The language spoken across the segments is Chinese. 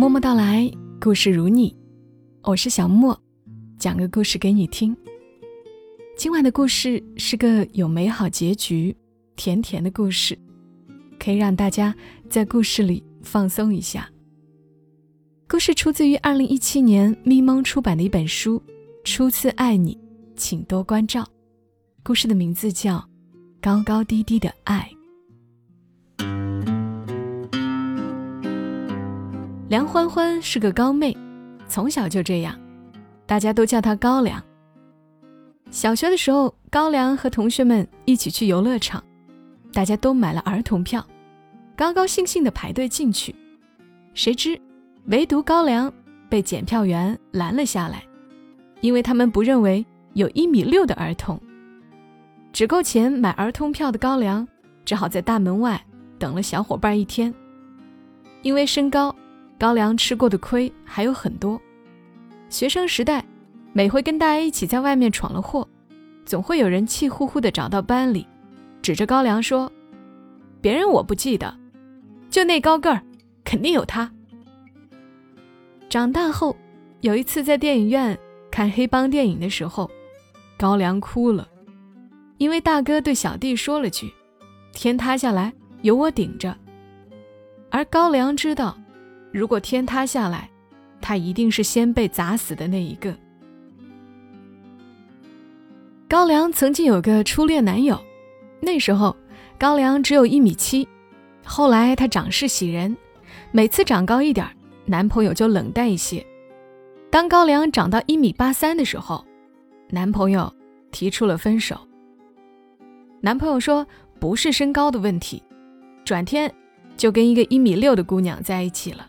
默默到来，故事如你，我是小莫，讲个故事给你听。今晚的故事是个有美好结局、甜甜的故事，可以让大家在故事里放松一下。故事出自于二零一七年咪蒙出版的一本书《初次爱你，请多关照》。故事的名字叫《高高低低的爱》。梁欢欢是个高妹，从小就这样，大家都叫她高粱。小学的时候，高粱和同学们一起去游乐场，大家都买了儿童票，高高兴兴地排队进去。谁知，唯独高粱被检票员拦了下来，因为他们不认为有一米六的儿童。只够钱买儿童票的高粱，只好在大门外等了小伙伴一天，因为身高。高粱吃过的亏还有很多。学生时代，每回跟大家一起在外面闯了祸，总会有人气呼呼地找到班里，指着高粱说：“别人我不记得，就那高个儿，肯定有他。”长大后，有一次在电影院看黑帮电影的时候，高粱哭了，因为大哥对小弟说了句：“天塌下来有我顶着。”而高粱知道。如果天塌下来，他一定是先被砸死的那一个。高粱曾经有个初恋男友，那时候高粱只有一米七，后来他长势喜人，每次长高一点，男朋友就冷淡一些。当高粱长到一米八三的时候，男朋友提出了分手。男朋友说不是身高的问题，转天就跟一个一米六的姑娘在一起了。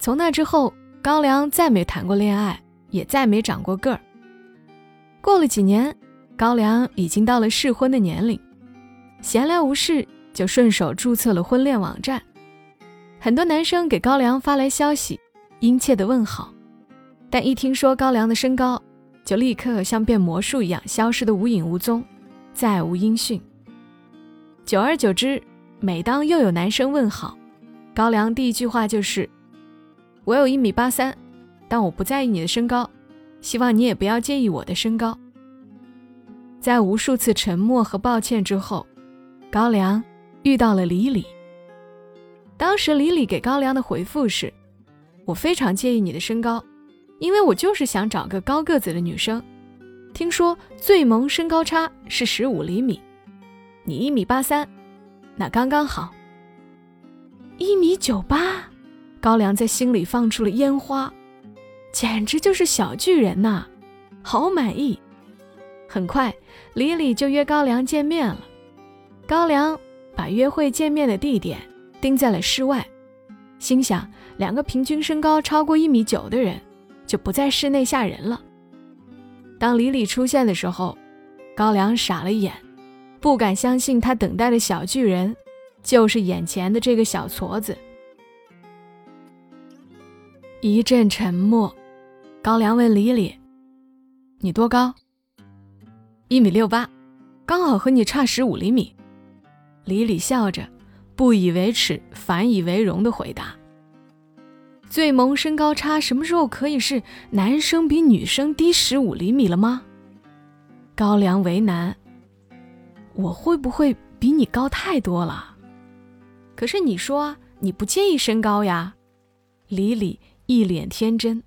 从那之后，高粱再没谈过恋爱，也再没长过个儿。过了几年，高粱已经到了适婚的年龄，闲来无事就顺手注册了婚恋网站。很多男生给高粱发来消息，殷切的问好，但一听说高粱的身高，就立刻像变魔术一样消失的无影无踪，再无音讯。久而久之，每当又有男生问好，高粱第一句话就是。我有一米八三，但我不在意你的身高，希望你也不要介意我的身高。在无数次沉默和抱歉之后，高粱遇到了李李。当时李李给高粱的回复是：“我非常介意你的身高，因为我就是想找个高个子的女生。听说最萌身高差是十五厘米，你一米八三，那刚刚好。一米九八。”高粱在心里放出了烟花，简直就是小巨人呐，好满意。很快，李李就约高粱见面了。高粱把约会见面的地点定在了室外，心想两个平均身高超过一米九的人就不在室内吓人了。当李李出现的时候，高粱傻了眼，不敢相信他等待的小巨人就是眼前的这个小矬子。一阵沉默，高粱问李李：“你多高？”“一米六八，刚好和你差十五厘米。”李李笑着，不以为耻反以为荣地回答：“最萌身高差什么时候可以是男生比女生低十五厘米了吗？”高粱为难：“我会不会比你高太多了？可是你说你不介意身高呀？”李李。一脸天真。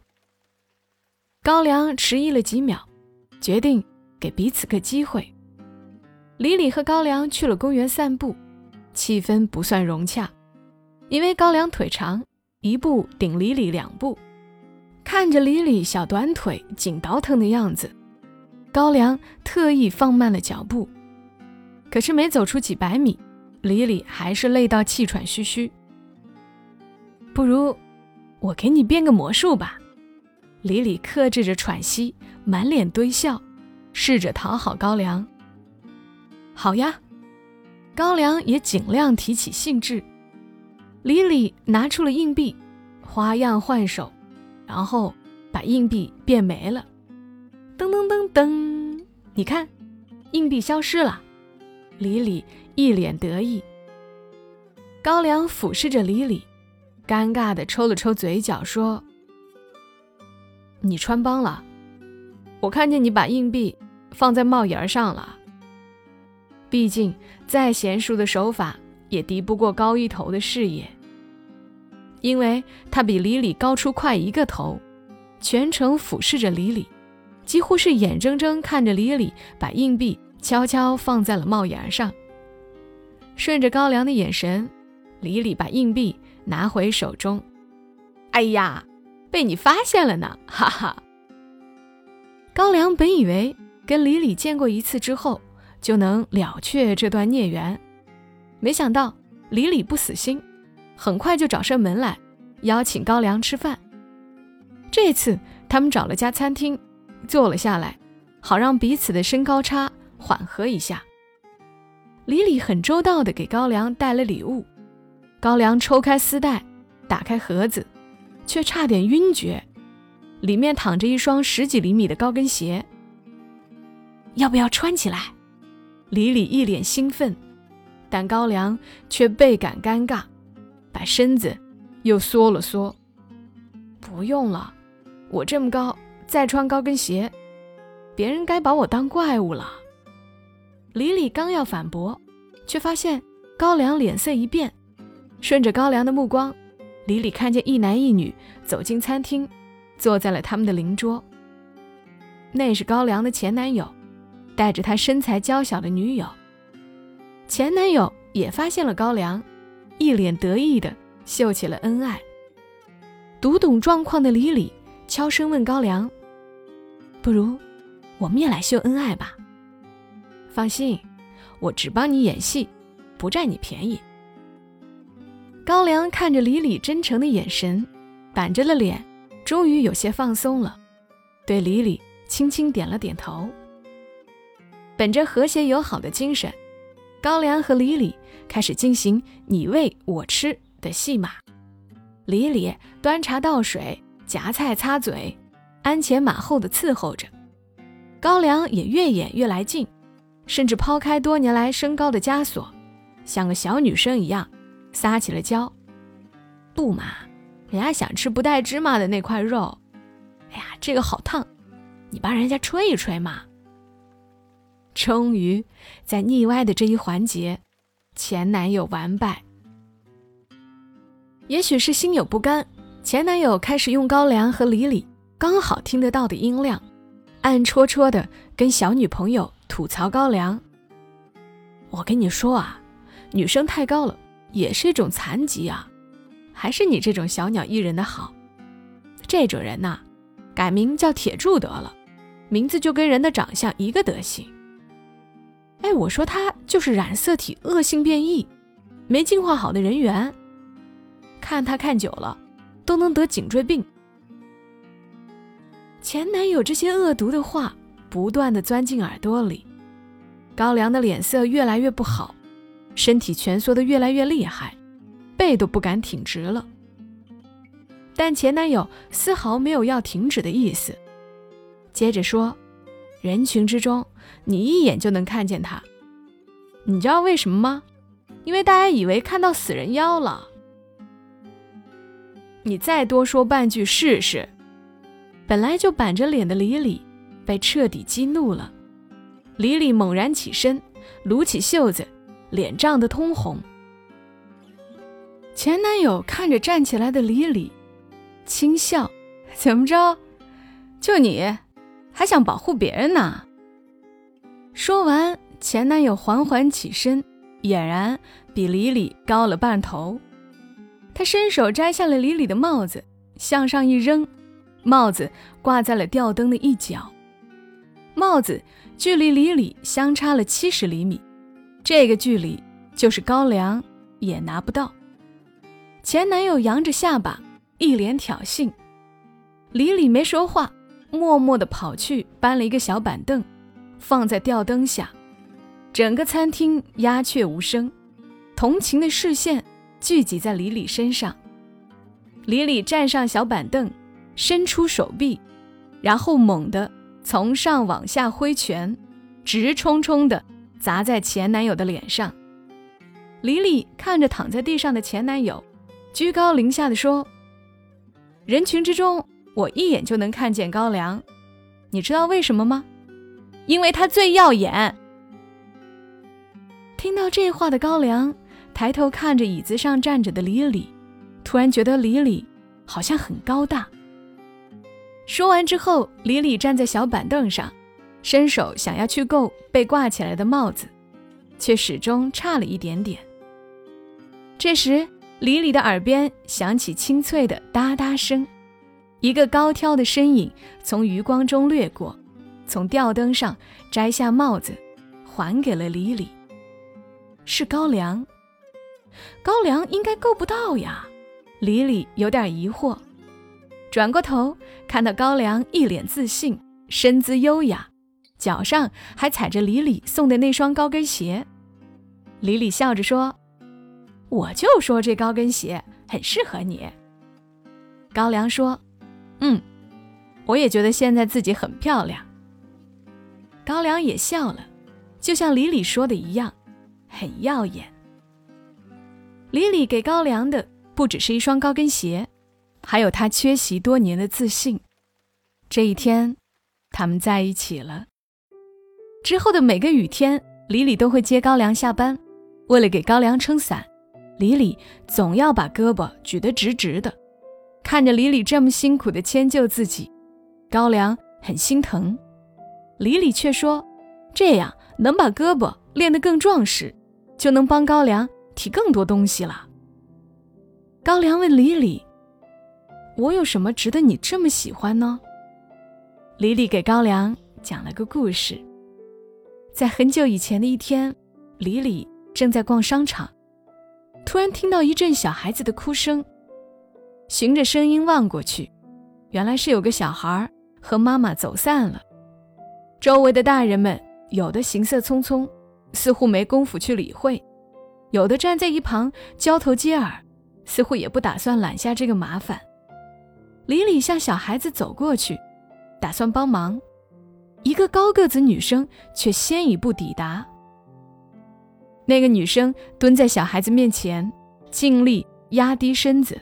高粱迟疑了几秒，决定给彼此个机会。李李和高粱去了公园散步，气氛不算融洽，因为高粱腿长，一步顶李李两步。看着李李小短腿紧倒腾的样子，高粱特意放慢了脚步。可是没走出几百米，李李还是累到气喘吁吁。不如。我给你变个魔术吧，李李克制着喘息，满脸堆笑，试着讨好高粱。好呀，高粱也尽量提起兴致。李李拿出了硬币，花样换手，然后把硬币变没了。噔噔噔噔，你看，硬币消失了。李李一脸得意。高粱俯视着李李。尴尬的抽了抽嘴角，说：“你穿帮了，我看见你把硬币放在帽檐上了。毕竟再娴熟的手法也敌不过高一头的视野，因为他比李李高出快一个头，全程俯视着李李，几乎是眼睁睁看着李李把硬币悄悄放在了帽檐上。顺着高粱的眼神，李李把硬币。”拿回手中，哎呀，被你发现了呢！哈哈。高粱本以为跟李李见过一次之后就能了却这段孽缘，没想到李李不死心，很快就找上门来邀请高粱吃饭。这次他们找了家餐厅，坐了下来，好让彼此的身高差缓和一下。李李很周到的给高粱带了礼物。高粱抽开丝带，打开盒子，却差点晕厥。里面躺着一双十几厘米的高跟鞋。要不要穿起来？李李一脸兴奋，但高粱却倍感尴尬，把身子又缩了缩。不用了，我这么高，再穿高跟鞋，别人该把我当怪物了。李李刚要反驳，却发现高粱脸色一变。顺着高粱的目光，李李看见一男一女走进餐厅，坐在了他们的邻桌。那是高粱的前男友，带着他身材娇小的女友。前男友也发现了高粱，一脸得意的秀起了恩爱。读懂状况的李李悄声问高粱：“不如我们也来秀恩爱吧？放心，我只帮你演戏，不占你便宜。”高粱看着李李真诚的眼神，板着了脸，终于有些放松了，对李李轻轻点了点头。本着和谐友好的精神，高粱和李李开始进行你喂我吃的戏码。李李端茶倒水，夹菜擦嘴，鞍前马后的伺候着。高粱也越演越来劲，甚至抛开多年来身高的枷锁，像个小女生一样。撒起了娇，不嘛，人家想吃不带芝麻的那块肉。哎呀，这个好烫，你帮人家吹一吹嘛。终于在腻歪的这一环节，前男友完败。也许是心有不甘，前男友开始用高粱和李李刚好听得到的音量，暗戳戳的跟小女朋友吐槽高粱。我跟你说啊，女生太高了。也是一种残疾啊，还是你这种小鸟依人的好。这种人呐，改名叫铁柱得了，名字就跟人的长相一个德行。哎，我说他就是染色体恶性变异，没进化好的人猿，看他看久了，都能得颈椎病。前男友这些恶毒的话不断的钻进耳朵里，高粱的脸色越来越不好。身体蜷缩的越来越厉害，背都不敢挺直了。但前男友丝毫没有要停止的意思，接着说：“人群之中，你一眼就能看见他。你知道为什么吗？因为大家以为看到死人妖了。你再多说半句试试。”本来就板着脸的李李被彻底激怒了。李李猛然起身，撸起袖子。脸涨得通红，前男友看着站起来的李李，轻笑：“怎么着？就你，还想保护别人呢？”说完，前男友缓缓起身，俨然比李李高了半头。他伸手摘下了李李的帽子，向上一扔，帽子挂在了吊灯的一角。帽子距离李李相差了七十厘米。这个距离就是高粱也拿不到。前男友扬着下巴，一脸挑衅。李李没说话，默默地跑去搬了一个小板凳，放在吊灯下。整个餐厅鸦雀无声，同情的视线聚集在李李身上。李李站上小板凳，伸出手臂，然后猛地从上往下挥拳，直冲冲的。砸在前男友的脸上，李李看着躺在地上的前男友，居高临下的说：“人群之中，我一眼就能看见高粱，你知道为什么吗？因为他最耀眼。”听到这话的高粱抬头看着椅子上站着的李李，突然觉得李李好像很高大。说完之后，李李站在小板凳上，伸手想要去够被挂起来的帽子，却始终差了一点点。这时，李李的耳边响起清脆的哒哒声，一个高挑的身影从余光中掠过，从吊灯上摘下帽子，还给了李李。是高粱，高粱应该够不到呀。李李有点疑惑。转过头，看到高粱一脸自信，身姿优雅，脚上还踩着李李送的那双高跟鞋。李李笑着说：“我就说这高跟鞋很适合你。”高粱说：“嗯，我也觉得现在自己很漂亮。”高粱也笑了，就像李李说的一样，很耀眼。李李给高粱的不只是一双高跟鞋。还有他缺席多年的自信。这一天，他们在一起了。之后的每个雨天，李李都会接高粱下班。为了给高粱撑伞，李李总要把胳膊举得直直的。看着李李这么辛苦的迁就自己，高粱很心疼。李李却说：“这样能把胳膊练得更壮实，就能帮高粱提更多东西了。”高粱问李李。我有什么值得你这么喜欢呢？李李给高粱讲了个故事。在很久以前的一天，李李正在逛商场，突然听到一阵小孩子的哭声。循着声音望过去，原来是有个小孩和妈妈走散了。周围的大人们有的行色匆匆，似乎没工夫去理会；有的站在一旁交头接耳，似乎也不打算揽下这个麻烦。李李向小孩子走过去，打算帮忙，一个高个子女生却先一步抵达。那个女生蹲在小孩子面前，尽力压低身子，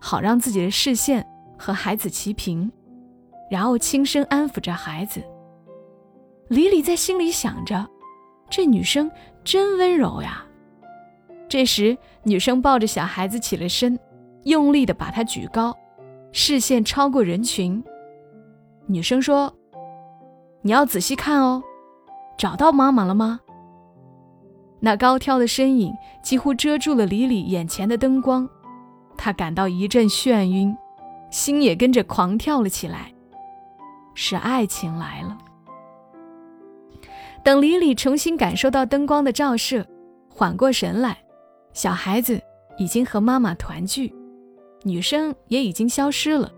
好让自己的视线和孩子齐平，然后轻声安抚着孩子。李李在心里想着，这女生真温柔呀。这时，女生抱着小孩子起了身，用力地把他举高。视线超过人群，女生说：“你要仔细看哦，找到妈妈了吗？”那高挑的身影几乎遮住了李李眼前的灯光，他感到一阵眩晕，心也跟着狂跳了起来。是爱情来了。等李李重新感受到灯光的照射，缓过神来，小孩子已经和妈妈团聚。女生也已经消失了，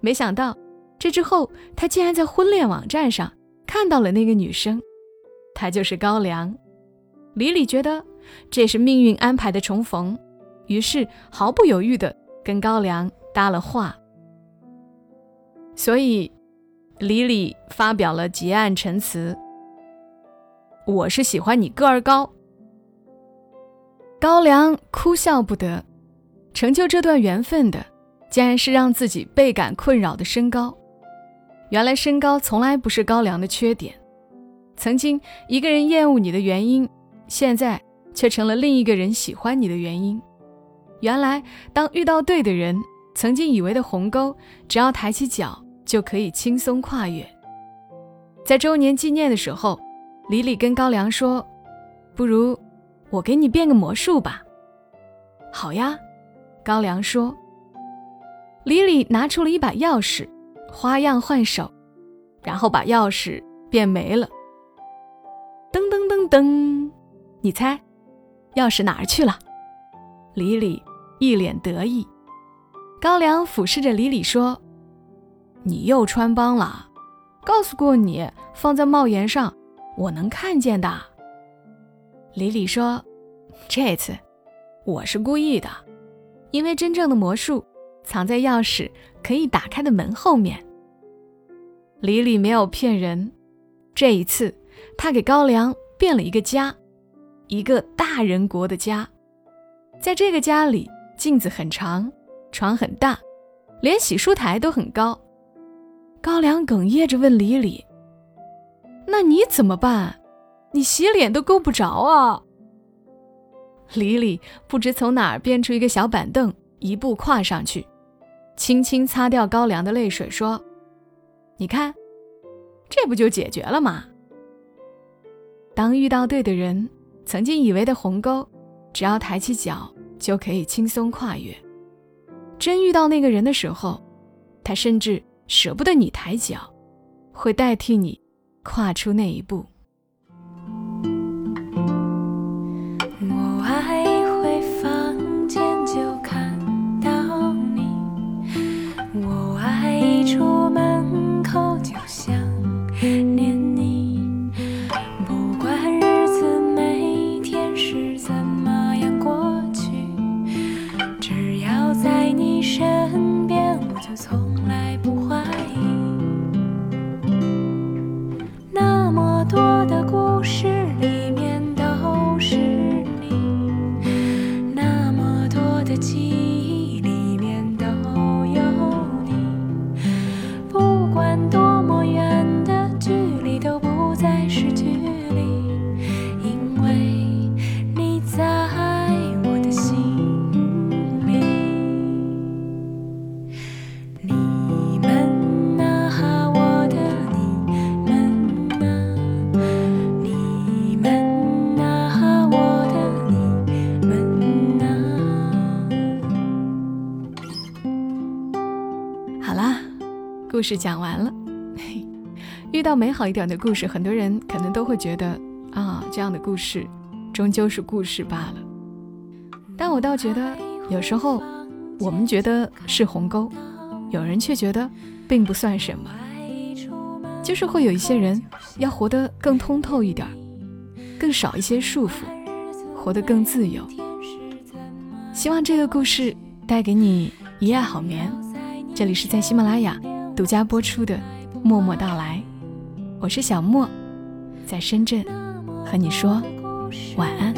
没想到这之后，他竟然在婚恋网站上看到了那个女生，她就是高粱。李李觉得这是命运安排的重逢，于是毫不犹豫地跟高粱搭了话。所以，李李发表了结案陈词：“我是喜欢你个儿高。”高粱哭笑不得。成就这段缘分的，竟然是让自己倍感困扰的身高。原来身高从来不是高粱的缺点。曾经一个人厌恶你的原因，现在却成了另一个人喜欢你的原因。原来当遇到对的人，曾经以为的鸿沟，只要抬起脚就可以轻松跨越。在周年纪念的时候，李李跟高粱说：“不如我给你变个魔术吧。”好呀。高粱说：“李李拿出了一把钥匙，花样换手，然后把钥匙变没了。噔噔噔噔，你猜，钥匙哪儿去了？”李李一脸得意。高粱俯视着李李说：“你又穿帮了，告诉过你放在帽檐上，我能看见的。”李李说：“这次我是故意的。”因为真正的魔术藏在钥匙可以打开的门后面。李李没有骗人，这一次他给高粱变了一个家，一个大人国的家。在这个家里，镜子很长，床很大，连洗漱台都很高。高粱哽咽着问李李：“那你怎么办？你洗脸都够不着啊！”李李不知从哪儿变出一个小板凳，一步跨上去，轻轻擦掉高粱的泪水，说：“你看，这不就解决了吗？”当遇到对的人，曾经以为的鸿沟，只要抬起脚就可以轻松跨越。真遇到那个人的时候，他甚至舍不得你抬脚，会代替你跨出那一步。故事讲完了，遇到美好一点的故事，很多人可能都会觉得啊，这样的故事终究是故事罢了。但我倒觉得，有时候我们觉得是鸿沟，有人却觉得并不算什么。就是会有一些人要活得更通透一点，更少一些束缚，活得更自由。希望这个故事带给你一夜好眠。这里是在喜马拉雅。独家播出的《默默到来》，我是小莫，在深圳和你说晚安。